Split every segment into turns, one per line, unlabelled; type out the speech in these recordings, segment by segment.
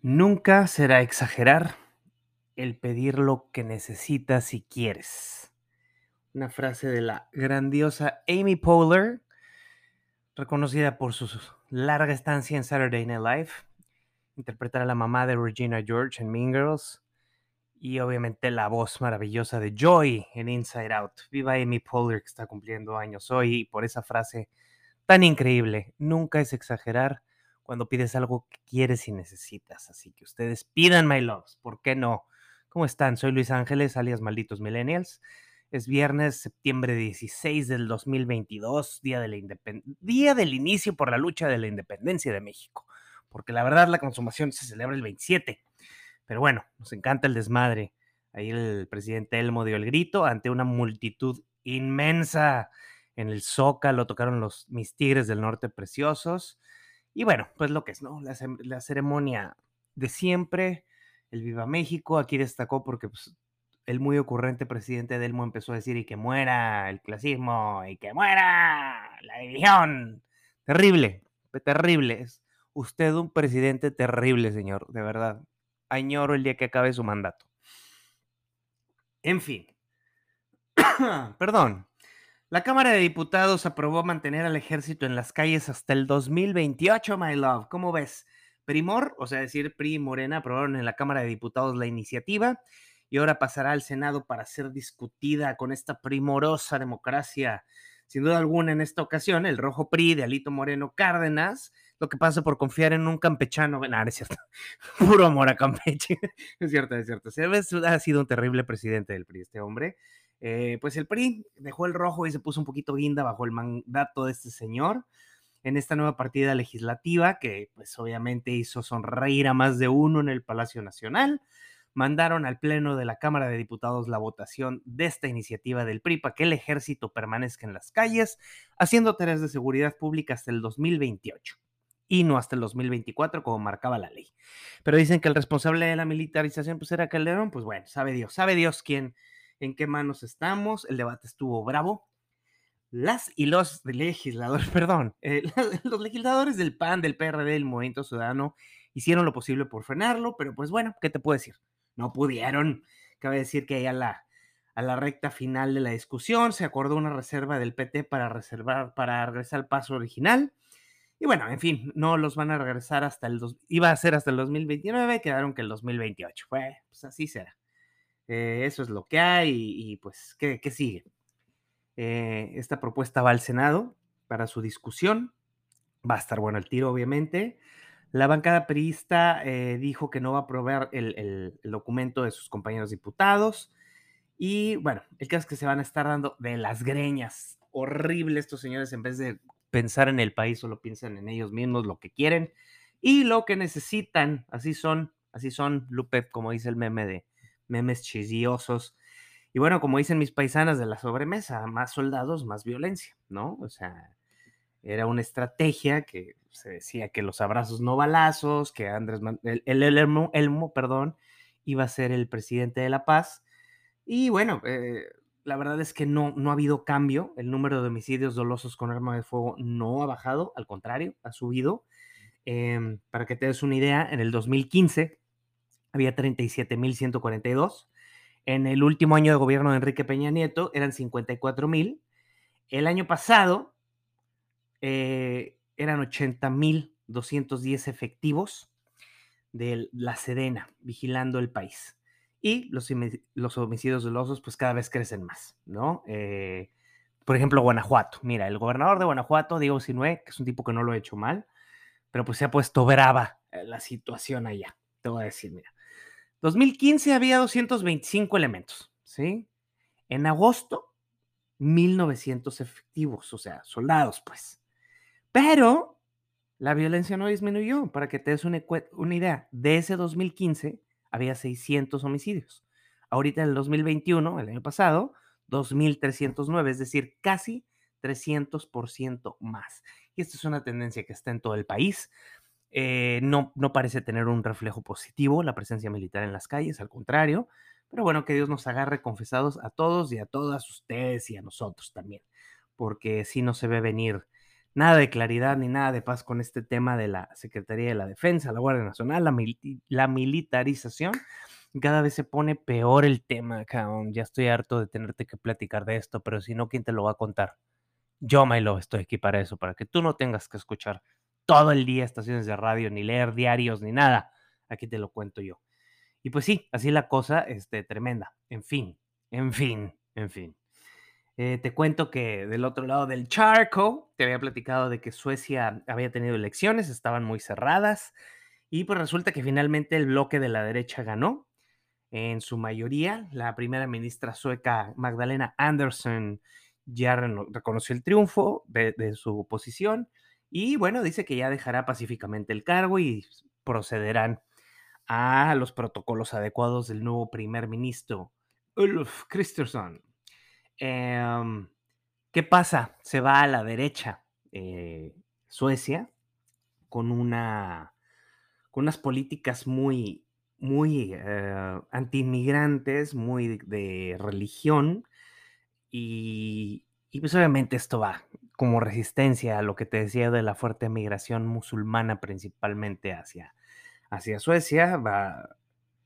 Nunca será exagerar el pedir lo que necesitas y quieres. Una frase de la grandiosa Amy Poehler, reconocida por su larga estancia en Saturday Night Live, interpretar a la mamá de Regina George en Mean Girls y obviamente la voz maravillosa de Joy en Inside Out. Viva Amy Poehler que está cumpliendo años hoy y por esa frase tan increíble. Nunca es exagerar cuando pides algo que quieres y necesitas. Así que ustedes pidan, my loves, ¿por qué no? ¿Cómo están? Soy Luis Ángeles, alias Malditos Millennials. Es viernes, septiembre 16 del 2022, día, de día del inicio por la lucha de la independencia de México. Porque la verdad la consumación se celebra el 27. Pero bueno, nos encanta el desmadre. Ahí el presidente Elmo dio el grito ante una multitud inmensa. En el Zócalo tocaron los mis tigres del norte preciosos. Y bueno, pues lo que es, ¿no? La, ceremonia de siempre, el Viva México, aquí destacó porque pues, el muy ocurrente presidente Delmo empezó a decir y que muera el clasismo y que muera la división. Terrible, terrible. Es usted un presidente terrible, señor, de verdad. Añoro el día que acabe su mandato. En fin. Perdón. La Cámara de Diputados aprobó mantener al ejército en las calles hasta el 2028, my love. ¿Cómo ves? Primor, o sea, decir PRI y Morena aprobaron en la Cámara de Diputados la iniciativa y ahora pasará al Senado para ser discutida con esta primorosa democracia. Sin duda alguna, en esta ocasión, el rojo PRI de Alito Moreno Cárdenas, lo que pasa por confiar en un campechano, no, es cierto, puro amor a Campeche, es cierto, es cierto, ha sido un terrible presidente del PRI este hombre, eh, pues el PRI dejó el rojo y se puso un poquito guinda bajo el mandato de este señor en esta nueva partida legislativa que pues obviamente hizo sonreír a más de uno en el Palacio Nacional. Mandaron al Pleno de la Cámara de Diputados la votación de esta iniciativa del PRI para que el ejército permanezca en las calles haciendo tareas de seguridad pública hasta el 2028 y no hasta el 2024 como marcaba la ley. Pero dicen que el responsable de la militarización pues era Calderón, pues bueno, sabe Dios, sabe Dios quién en qué manos estamos. El debate estuvo bravo. Las y los legisladores, perdón, eh, los legisladores del PAN, del PRD, del Movimiento Ciudadano, hicieron lo posible por frenarlo, pero pues bueno, ¿qué te puedo decir? No pudieron. Cabe decir que a la, a la recta final de la discusión se acordó una reserva del PT para reservar, para regresar al paso original. Y bueno, en fin, no los van a regresar hasta el, dos, iba a ser hasta el 2029, quedaron que el 2028. Pues, pues así será. Eh, eso es lo que hay y, pues, ¿qué, sigue? Eh, esta propuesta va al Senado para su discusión. Va a estar bueno el tiro, obviamente. La bancada priista eh, dijo que no va a aprobar el, documento de sus compañeros diputados. Y bueno, el caso es que se van a estar dando de las greñas. Horrible estos señores, en vez de pensar en el país, solo piensan en ellos mismos, lo que quieren y lo que necesitan. Así son, así son, Lupe, como dice el meme de memes chisiosos. Y bueno, como dicen mis paisanas de la sobremesa, más soldados, más violencia, ¿no? O sea, era una estrategia que se decía que los abrazos no balazos, que Andrés, el, el, Elmo, perdón, iba a ser el presidente de la paz. Y bueno, eh, la verdad es que no, no ha habido cambio. El número de homicidios dolosos con arma de fuego no ha bajado, al contrario, ha subido. Em, para que te des una idea, en el 2015 había 37.142. En el último año de gobierno de Enrique Peña Nieto eran 54.000. El año pasado eh, eran 80.210 efectivos de la Sedena vigilando el país. Y los, los homicidios dolosos pues cada vez crecen más, ¿no? Eh, por ejemplo, Guanajuato. Mira, el gobernador de Guanajuato, Diego Sinue, que es un tipo que no lo ha hecho mal, pero pues se ha puesto brava eh, la situación allá. Te voy a decir, mira, 2015 había 225 elementos, ¿sí? En agosto, 1900 efectivos, o sea, soldados, pues. Pero la violencia no disminuyó. Para que te des una, idea, de ese 2015 había 600 homicidios. Ahorita en el 2021, el año pasado, 2.309, es decir, casi 300% más. Y esta es una tendencia que está en todo el país. Eh, no, no parece tener un reflejo positivo la presencia militar en las calles, al contrario, Pero bueno, que Dios nos agarre confesados a todos y a todas ustedes y a nosotros también, porque si no se ve venir nada de claridad ni nada de paz con este tema de la Secretaría de la Defensa, la Guardia Nacional, la, militarización. Cada vez se pone peor el tema. Ya estoy harto de tenerte que platicar de esto, pero si no, ¿quién te lo va a contar? Yo, Milo, estoy aquí para eso, para que tú no tengas que escuchar todo el día estaciones de radio, ni leer diarios, ni nada. Aquí te lo cuento yo. Y pues sí, así la cosa, este, tremenda. En fin, en fin, en fin. Eh, te cuento que del otro lado del charco, te había platicado de que Suecia había tenido elecciones, estaban muy cerradas, y pues resulta que finalmente el bloque de la derecha ganó. En su mayoría, la primera ministra sueca Magdalena Andersson ya reconoció el triunfo de, su posición y bueno, dice que ya dejará pacíficamente el cargo y procederán a los protocolos adecuados del nuevo primer ministro, Ulf Kristersson. Em, ¿Qué pasa? Se va a la derecha eh, Suecia con una con unas políticas muy muy eh, anti-inmigrantes, muy de, religión y, pues obviamente esto va como resistencia a lo que te decía de la fuerte migración musulmana principalmente hacia, hacia Suecia. Va,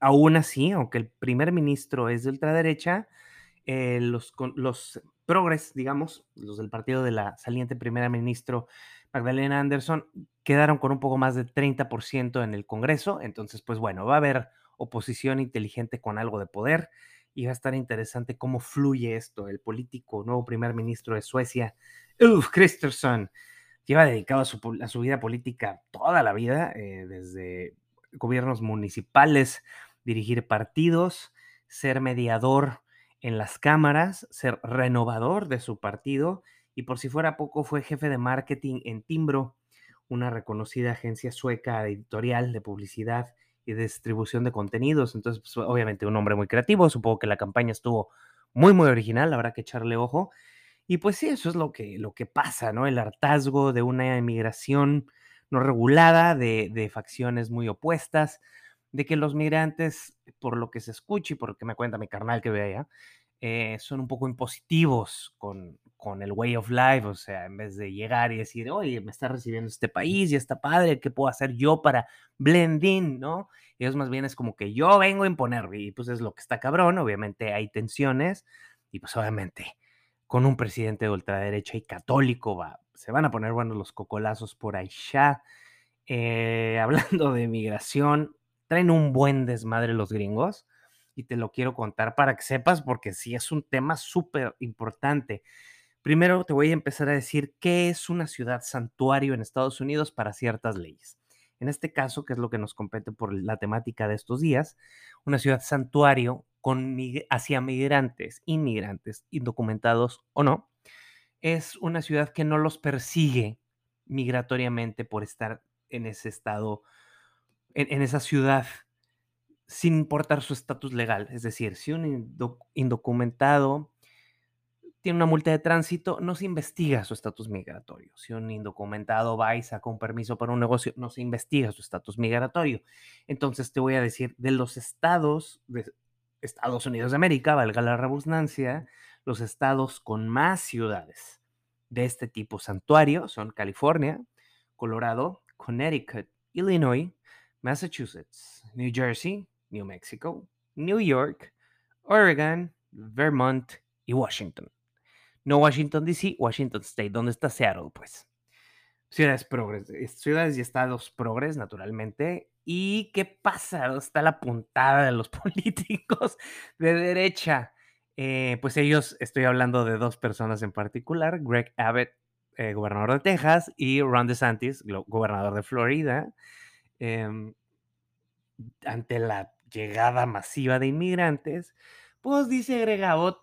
aún así, aunque el primer ministro es de ultraderecha, eh, los, los progres, digamos, los del partido de la saliente primera ministro Magdalena Anderson, quedaron con un poco más de 30% en el Congreso. Entonces, pues bueno, va a haber oposición inteligente con algo de poder y va a estar interesante cómo fluye esto. El político, nuevo primer ministro de Suecia, Ulf Kristersson, lleva dedicado a su, vida política toda la vida, eh, desde gobiernos municipales, dirigir partidos, ser mediador en las cámaras, ser renovador de su partido y por si fuera poco fue jefe de marketing en Timbro, una reconocida agencia sueca editorial de publicidad y distribución de contenidos. Entonces, pues, obviamente un hombre muy creativo, supongo que la campaña estuvo muy, muy original, habrá que echarle ojo. Y pues sí, eso es lo que, lo que pasa, ¿no? El hartazgo de una emigración no regulada, de, de facciones muy opuestas, de que los migrantes, por lo que se escucha y por lo que me cuenta mi carnal que ve allá, eh, son un poco impositivos con, con el way of life, o sea, en vez de llegar y decir, oye, me está recibiendo este país y está padre, ¿qué puedo hacer yo para blend in, no? Ellos más bien es como que yo vengo a imponer, y pues es lo que está cabrón, obviamente hay tensiones, y pues obviamente con un presidente de ultraderecha y católico va, se van a poner buenos los cocolazos por ya. Eh, hablando de migración, traen un buen desmadre los gringos y te lo quiero contar para que sepas porque sí es un tema súper importante. Primero te voy a empezar a decir qué es una ciudad santuario en Estados Unidos para ciertas leyes. En este caso, que es lo que nos compete por la temática de estos días, una ciudad santuario con, hacia migrantes, inmigrantes, indocumentados o no, es una ciudad que no los persigue migratoriamente por estar en ese estado en, esa ciudad sin importar su estatus legal. Es decir, si un indocumentado tiene una multa de tránsito, no se investiga su estatus migratorio. Si un indocumentado va y saca un permiso para un negocio, no se investiga su estatus migratorio. Entonces te voy a decir, de los estados de Estados Unidos de América, valga la redundancia, los estados con más ciudades de este tipo santuario son California, Colorado, Connecticut, Illinois, Massachusetts, New Jersey, New Mexico, New York, Oregon, Vermont y Washington. No Washington DC, Washington State, donde está Seattle, pues. Ciudades progres, ciudades y estados progres, naturalmente. ¿Y qué pasa? Está la puntada de los políticos de derecha. Eh, pues ellos, estoy hablando de dos personas en particular, Greg Abbott, eh, gobernador de Texas, y Ron DeSantis, gobernador de Florida. Em, ante la llegada masiva de inmigrantes, pues dice Gregabot,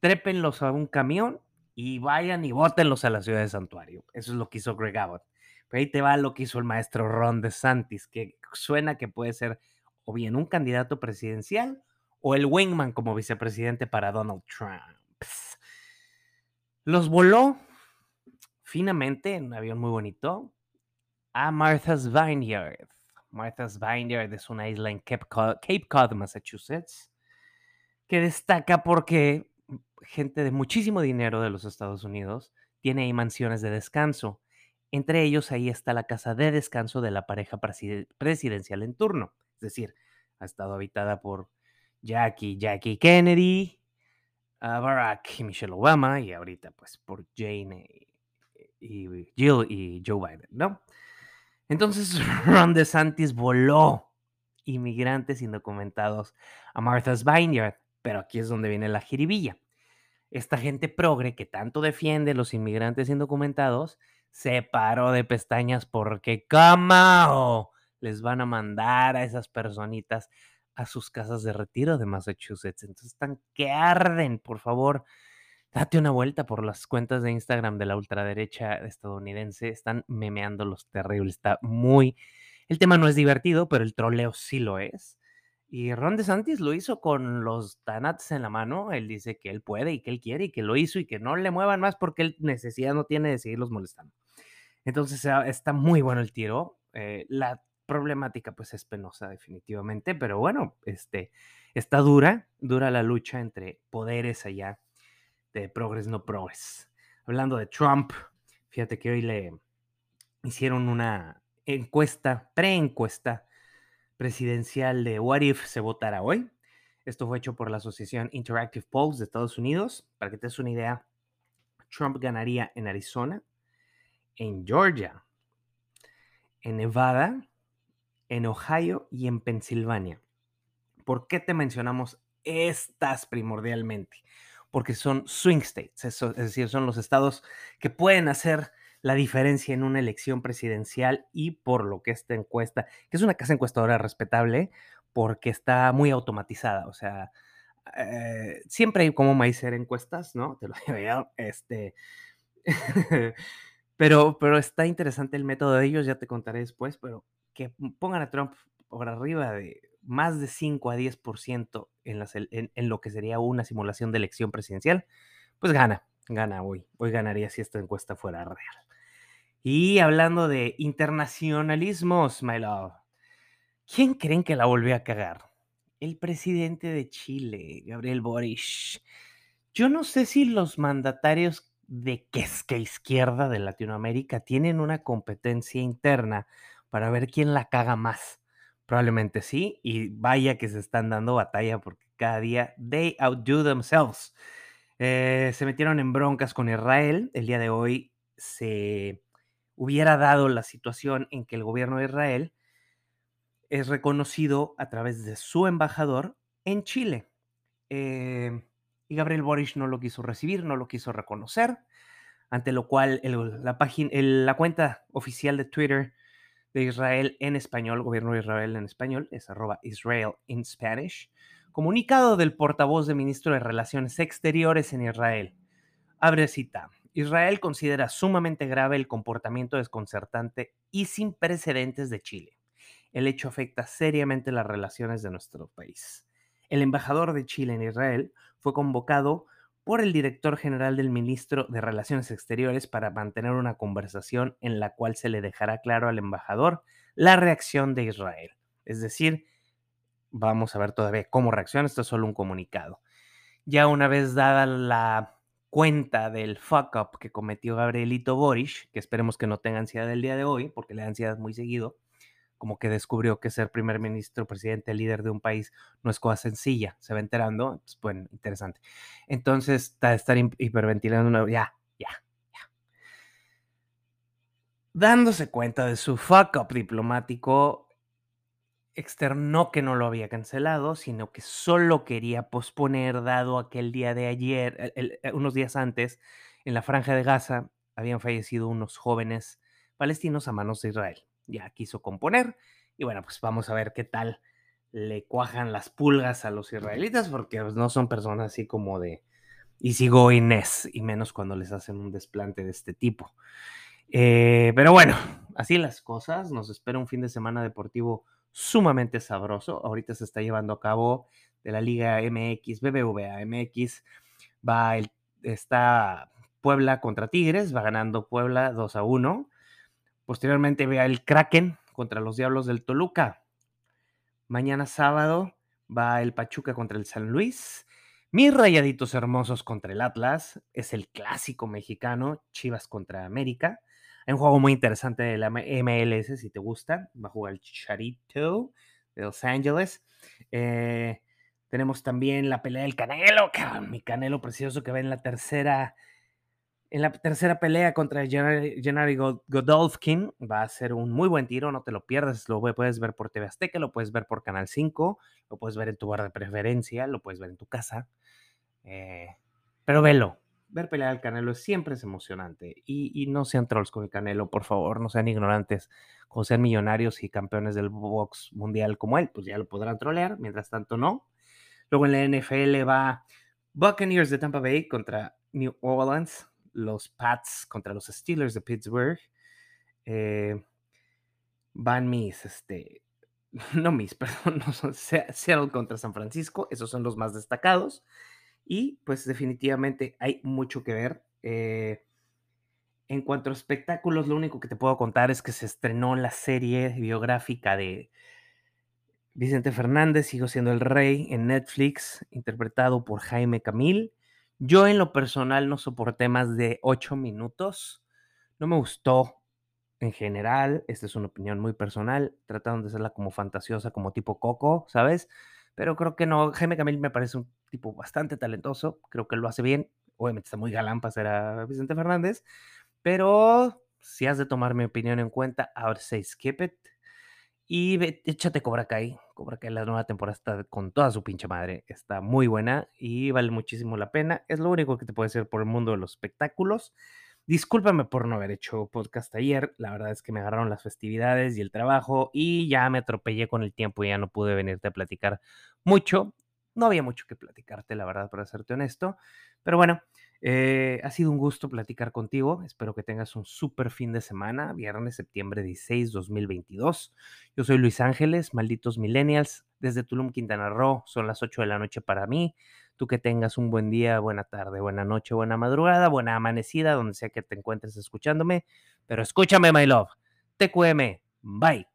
trépenlos a un camión y vayan y bótenlos a la ciudad de Santuario. Eso es lo que hizo Greg Abbott. Pero ahí te va lo que hizo el maestro Ron DeSantis, que suena que puede ser o bien un candidato presidencial o el wingman como vicepresidente para Donald Trump. Los voló finamente en un avión muy bonito a Martha's Vineyard. Martha's Vineyard es una isla en Cape Cod, Massachusetts. que destaca porque gente de muchísimo dinero de los Estados Unidos tiene ahí mansiones de descanso. Entre ellos ahí está la casa de descanso de la pareja presidencial en turno. Es decir, ha estado habitada por Jackie, Jackie Kennedy, Barack y Michelle Obama, y ahorita pues por Jane y, Jill y Joe Biden, ¿no? Entonces Ron DeSantis voló inmigrantes indocumentados a Martha's Vineyard, pero aquí es donde viene la jiribilla. Esta gente progre que tanto defiende los inmigrantes indocumentados se paró de pestañas porque ¿cómo les van a mandar a esas personitas a sus casas de retiro de Massachusetts? Entonces están que arden, por favor. Date una vuelta por las cuentas de Instagram de la ultraderecha estadounidense. Están memeando los terribles. Está muy. El tema no es divertido, pero el troleo sí lo es. Y Ron DeSantis lo hizo con los tanates en la mano. Él dice que él puede y que él quiere y que lo hizo y que no le muevan más porque él necesidad no tiene de seguirlos molestando. Entonces está muy bueno el tiro. Eh, la problemática pues es penosa definitivamente, pero bueno, este, está dura, dura la lucha entre poderes allá de progres no progres. Hablando de Trump, fíjate que hoy le hicieron una encuesta, pre-encuesta presidencial de What If se votará hoy. Esto fue hecho por la Asociación Interactive Polls de Estados Unidos. Para que te des una idea, Trump ganaría en Arizona, en Georgia, en Nevada, en Ohio y en Pensilvania. ¿Por qué te mencionamos estas primordialmente? Porque son swing states, es decir, son los estados que pueden hacer la diferencia en una elección presidencial y por lo que esta encuesta, que es una casa encuestadora respetable, porque está muy automatizada, o sea, eh, siempre hay como maíz encuestas, ¿no? Te lo digo este, pero, pero está interesante el método de ellos, ya te contaré después, pero que pongan a Trump por arriba de más de 5 a 10% en, en, lo que sería una simulación de elección presidencial, pues gana, gana hoy. Hoy ganaría si esta encuesta fuera real. Y hablando de internacionalismos, my love, ¿quién creen que la volvió a cagar? El presidente de Chile, Gabriel Boric. Yo no sé si los mandatarios de que izquierda de Latinoamérica tienen una competencia interna para ver quién la caga más. Probablemente sí, y vaya que se están dando batalla porque cada día they outdo themselves. Eh, se metieron en broncas con Israel. El día de hoy se hubiera dado la situación en que el gobierno de Israel es reconocido a través de su embajador en Chile. Eh, y Gabriel Boric no lo quiso recibir, no lo quiso reconocer, ante lo cual la, la cuenta oficial de Twitter de Israel en español, gobierno de Israel en español, es arroba Israel in Spanish, comunicado del portavoz de ministro de Relaciones Exteriores en Israel. Abre cita. Israel considera sumamente grave el comportamiento desconcertante y sin precedentes de Chile. El hecho afecta seriamente las relaciones de nuestro país. El embajador de Chile en Israel fue convocado por el director general del ministro de Relaciones Exteriores para mantener una conversación en la cual se le dejará claro al embajador la reacción de Israel. Es decir, vamos a ver todavía cómo reacciona, esto es solo un comunicado. Ya una vez dada la cuenta del fuck up que cometió Gabrielito Boric, que esperemos que no tenga ansiedad el día de hoy, porque le da ansiedad muy seguido, como que descubrió que ser primer ministro, presidente, líder de un país no es cosa sencilla, se va enterando, pues bueno, interesante. Entonces, estar hiperventilando, ya, ya, ya. Dándose cuenta de su fuck up diplomático, externó que no lo había cancelado, sino que solo quería posponer, dado aquel día de ayer, eh, unos días antes, en la franja de Gaza, habían fallecido unos jóvenes palestinos a manos de Israel. Ya quiso componer y bueno, pues vamos a ver qué tal le cuajan las pulgas a los israelitas, porque pues, no son personas así como de easygoiness, y menos cuando les hacen un desplante de este tipo. Eh, pero bueno, así las cosas, nos espera un fin de semana deportivo sumamente sabroso. Ahorita se está llevando a cabo de la Liga MX, BBVA MX. Va el, está Puebla contra Tigres, va ganando Puebla 2 a 1. Posteriormente vea el Kraken contra los Diablos del Toluca. Mañana sábado va el Pachuca contra el San Luis. Mis rayaditos hermosos contra el Atlas. Es el clásico mexicano, Chivas contra América. Hay un juego muy interesante de la MLS, si te gusta. Va a jugar el Charito de Los Ángeles. Eh, tenemos también la pelea del Canelo, mi Canelo precioso que va en la tercera en la tercera pelea contra Gennady Godolfkin va a ser un muy buen tiro, no te lo pierdas, lo puedes ver por TV Azteca, lo puedes ver por Canal 5, lo puedes ver en tu bar de preferencia, lo puedes ver en tu casa, eh, pero velo, ver pelear al Canelo siempre es emocionante y, no sean trolls con el Canelo, por favor, no sean ignorantes, como sean millonarios y campeones del box mundial como él, pues ya lo podrán trolear, mientras tanto no. Luego en la NFL va Buccaneers de Tampa Bay contra New Orleans los Pats contra los Steelers de Pittsburgh. Eh, van mis, este, no mis, perdón, no son Seattle contra San Francisco, esos son los más destacados. Y pues definitivamente hay mucho que ver. Eh, en cuanto a espectáculos, lo único que te puedo contar es que se estrenó la serie biográfica de Vicente Fernández, Sigo siendo el rey, en Netflix, interpretado por Jaime Camil. Yo en lo personal no soporté más de ocho minutos. No me gustó en general. Esta es una opinión muy personal. Trataron de hacerla como fantasiosa, como tipo Coco, ¿sabes? Pero creo que no. Jaime Camil me parece un tipo bastante talentoso. Creo que lo hace bien. Obviamente está muy galán para ser a Vicente Fernández. Pero si has de tomar mi opinión en cuenta, ahora say skip it. Y échate Cobra Kai. Cobra Kai, la nueva temporada está con toda su pinche madre. Está muy buena y vale muchísimo la pena. Es lo único que te puede hacer por el mundo de los espectáculos. Discúlpame por no haber hecho podcast ayer. La verdad es que me agarraron las festividades y el trabajo y ya me atropellé con el tiempo y ya no pude venirte a platicar mucho. No había mucho que platicarte, la verdad, para serte honesto. Pero bueno, eh, ha sido un gusto platicar contigo. Espero que tengas un súper fin de semana, viernes, septiembre 16, 2022. Yo soy Luis Ángeles, malditos millennials, desde Tulum, Quintana Roo. Son las 8 de la noche para mí. Tú que tengas un buen día, buena tarde, buena noche, buena madrugada, buena amanecida, donde sea que te encuentres escuchándome. Pero escúchame, my love. TQM. Bye.